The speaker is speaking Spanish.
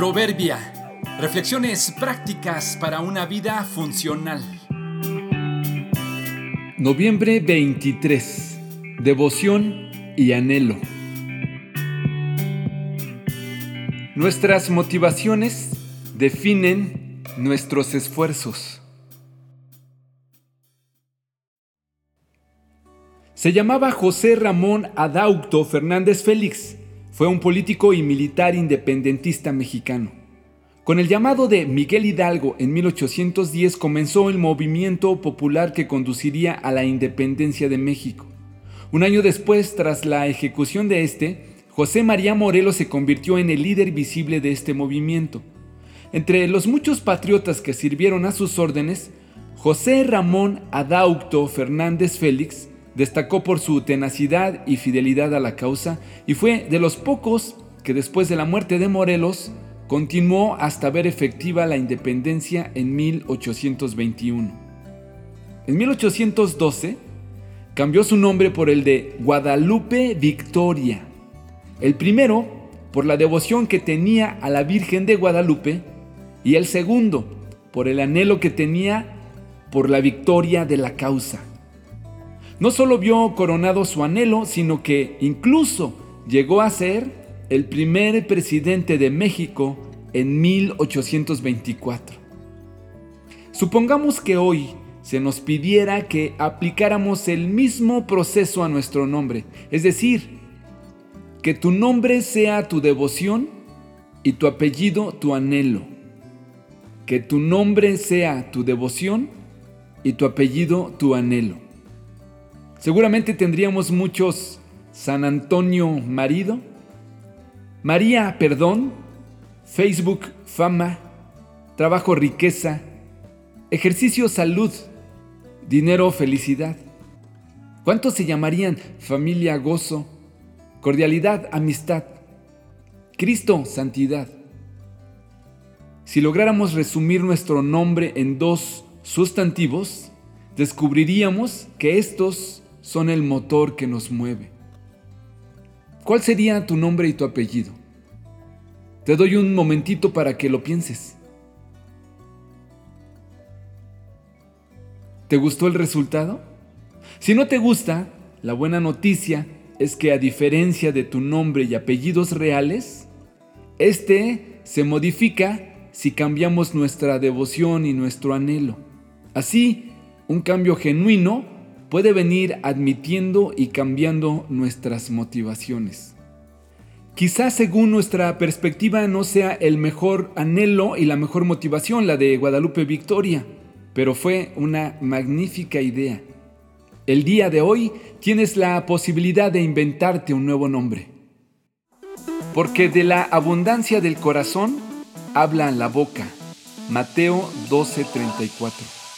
Proverbia. Reflexiones prácticas para una vida funcional. Noviembre 23. Devoción y anhelo. Nuestras motivaciones definen nuestros esfuerzos. Se llamaba José Ramón Adaucto Fernández Félix fue un político y militar independentista mexicano. Con el llamado de Miguel Hidalgo en 1810 comenzó el movimiento popular que conduciría a la independencia de México. Un año después, tras la ejecución de este, José María Morelos se convirtió en el líder visible de este movimiento. Entre los muchos patriotas que sirvieron a sus órdenes, José Ramón Adaucto Fernández Félix Destacó por su tenacidad y fidelidad a la causa y fue de los pocos que después de la muerte de Morelos continuó hasta ver efectiva la independencia en 1821. En 1812 cambió su nombre por el de Guadalupe Victoria. El primero por la devoción que tenía a la Virgen de Guadalupe y el segundo por el anhelo que tenía por la victoria de la causa. No solo vio coronado su anhelo, sino que incluso llegó a ser el primer presidente de México en 1824. Supongamos que hoy se nos pidiera que aplicáramos el mismo proceso a nuestro nombre, es decir, que tu nombre sea tu devoción y tu apellido tu anhelo. Que tu nombre sea tu devoción y tu apellido tu anhelo. Seguramente tendríamos muchos San Antonio marido, María perdón, Facebook fama, trabajo riqueza, ejercicio salud, dinero felicidad. ¿Cuántos se llamarían familia gozo, cordialidad amistad, Cristo santidad? Si lográramos resumir nuestro nombre en dos sustantivos, descubriríamos que estos son el motor que nos mueve. ¿Cuál sería tu nombre y tu apellido? Te doy un momentito para que lo pienses. ¿Te gustó el resultado? Si no te gusta, la buena noticia es que a diferencia de tu nombre y apellidos reales, este se modifica si cambiamos nuestra devoción y nuestro anhelo. Así, un cambio genuino puede venir admitiendo y cambiando nuestras motivaciones. Quizás según nuestra perspectiva no sea el mejor anhelo y la mejor motivación la de Guadalupe Victoria, pero fue una magnífica idea. El día de hoy tienes la posibilidad de inventarte un nuevo nombre. Porque de la abundancia del corazón habla la boca. Mateo 12:34